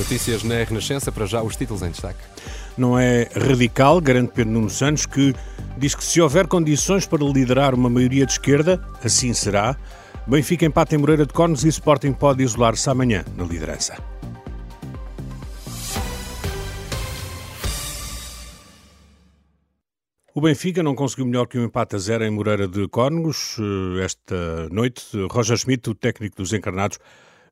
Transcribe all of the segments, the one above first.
Notícias na Renascença, para já os títulos em destaque. Não é radical, garante Pedro Nuno Santos, que diz que se houver condições para liderar uma maioria de esquerda, assim será. Benfica empata em Moreira de Cornos e Sporting pode isolar-se amanhã na liderança. O Benfica não conseguiu melhor que um empate a zero em Moreira de Córnegos. Eh, esta noite, Roger Schmidt, o técnico dos encarnados,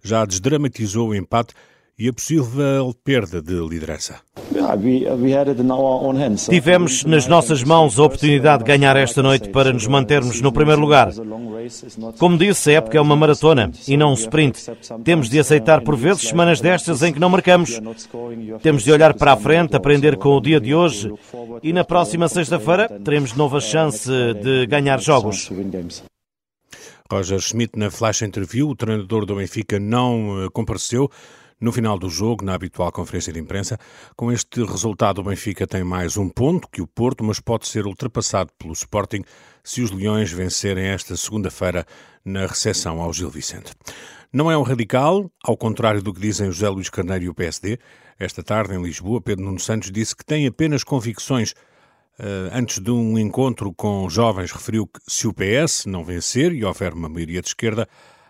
já desdramatizou o empate e a possível perda de liderança. Tivemos nas nossas mãos a oportunidade de ganhar esta noite para nos mantermos no primeiro lugar. Como disse, a época é uma maratona e não um sprint. Temos de aceitar por vezes semanas destas em que não marcamos. Temos de olhar para a frente, aprender com o dia de hoje e na próxima sexta-feira teremos nova chance de ganhar jogos. Roger Schmidt, na flash interview, o treinador do Benfica não eh, compareceu no final do jogo, na habitual conferência de imprensa. Com este resultado, o Benfica tem mais um ponto que o Porto, mas pode ser ultrapassado pelo Sporting se os Leões vencerem esta segunda-feira na recepção ao Gil Vicente. Não é um radical, ao contrário do que dizem José Luís Carneiro e o PSD. Esta tarde, em Lisboa, Pedro Nuno Santos disse que tem apenas convicções Uh, antes de um encontro com jovens, referiu que se o PS não vencer e houver uma maioria de esquerda,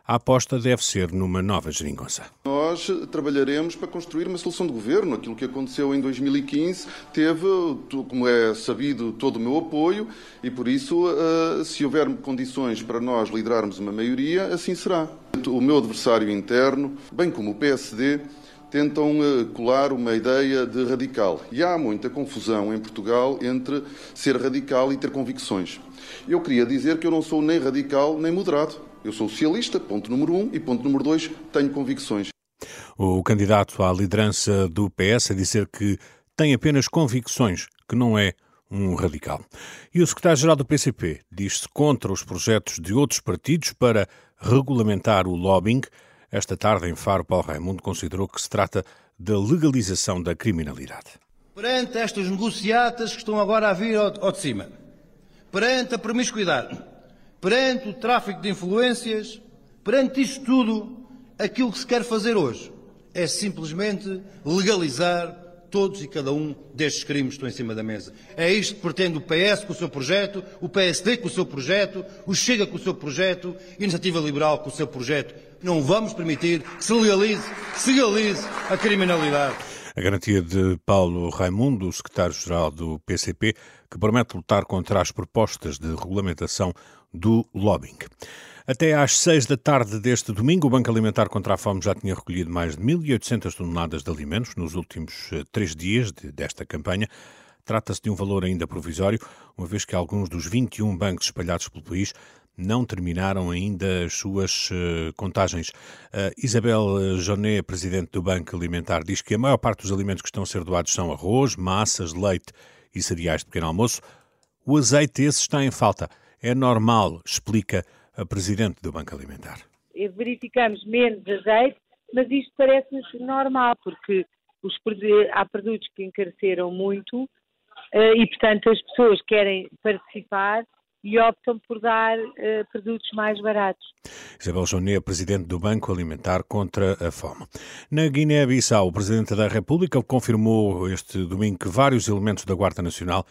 a aposta deve ser numa nova geringonça. Nós trabalharemos para construir uma solução de governo. Aquilo que aconteceu em 2015 teve, como é sabido, todo o meu apoio e, por isso, eh, se houver condições para nós liderarmos uma maioria, assim será. O meu adversário interno, bem como o PSD, tentam eh, colar uma ideia de radical. E há muita confusão em Portugal entre ser radical e ter convicções. Eu queria dizer que eu não sou nem radical nem moderado. Eu sou socialista, ponto número um, e ponto número dois, tenho convicções. O candidato à liderança do PS a dizer que tem apenas convicções, que não é um radical. E o secretário-geral do PCP diz-se contra os projetos de outros partidos para regulamentar o lobbying. Esta tarde, em Faro, Paulo Raimundo considerou que se trata da legalização da criminalidade. Perante estas negociatas que estão agora a vir ao, ao de cima, perante a promiscuidade, perante o tráfico de influências, perante isto tudo, aquilo que se quer fazer hoje é simplesmente legalizar todos e cada um destes crimes que estão em cima da mesa. É isto que pretende o PS com o seu projeto, o PSD com o seu projeto, o Chega com o seu projeto, a Iniciativa Liberal com o seu projeto. Não vamos permitir que se legalize, se legalize a criminalidade. A garantia de Paulo Raimundo, secretário-geral do PCP, que promete lutar contra as propostas de regulamentação do lobbying. Até às seis da tarde deste domingo, o Banco Alimentar contra a Fome já tinha recolhido mais de 1.800 toneladas de alimentos nos últimos eh, três dias de, desta campanha. Trata-se de um valor ainda provisório, uma vez que alguns dos 21 bancos espalhados pelo país não terminaram ainda as suas uh, contagens. Uh, Isabel Jonet, presidente do Banco Alimentar, diz que a maior parte dos alimentos que estão a ser doados são arroz, massas, leite e cereais de pequeno almoço. O azeite esse está em falta é normal, explica a Presidente do Banco Alimentar. Verificamos menos azeite, mas isto parece-nos normal, porque os, há produtos que encareceram muito eh, e, portanto, as pessoas querem participar e optam por dar uh, produtos mais baratos. Isabel Joné, presidente do Banco Alimentar contra a Fome. Na Guiné-Bissau, o presidente da República confirmou este domingo que vários elementos da Guarda Nacional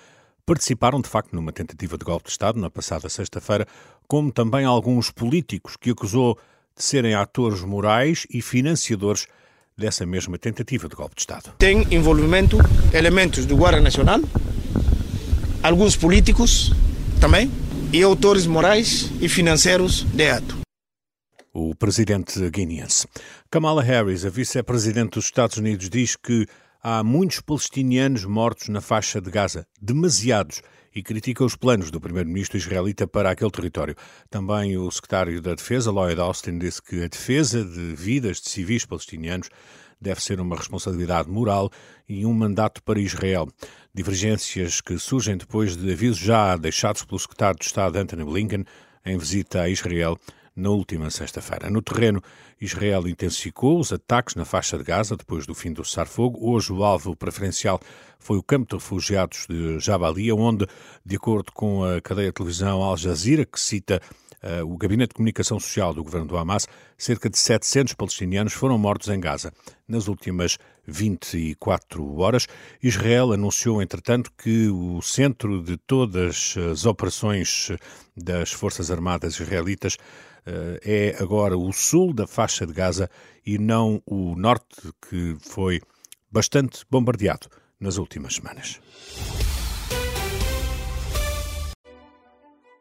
participaram de facto numa tentativa de golpe de Estado na passada sexta-feira, como também alguns políticos que acusou de serem atores morais e financiadores dessa mesma tentativa de golpe de Estado. Tem envolvimento elementos do Guarda Nacional, alguns políticos também, e autores morais e financeiros de ato. O presidente guineense. Kamala Harris, a vice-presidente dos Estados Unidos, diz que há muitos palestinianos mortos na faixa de Gaza, demasiados, e critica os planos do primeiro-ministro israelita para aquele território. Também o secretário da Defesa, Lloyd Austin, disse que a defesa de vidas de civis palestinianos deve ser uma responsabilidade moral e um mandato para Israel. Divergências que surgem depois de avisos já deixados pelo secretário de Estado Anthony Blinken em visita a Israel na última sexta-feira. No terreno, Israel intensificou os ataques na faixa de Gaza depois do fim do cessar-fogo. Hoje, o alvo preferencial foi o campo de refugiados de Jabalia, onde, de acordo com a cadeia de televisão Al Jazeera, que cita o Gabinete de Comunicação Social do governo do Hamas, cerca de 700 palestinianos foram mortos em Gaza. Nas últimas 24 horas, Israel anunciou, entretanto, que o centro de todas as operações das Forças Armadas israelitas uh, é agora o sul da faixa de Gaza e não o norte, que foi bastante bombardeado nas últimas semanas.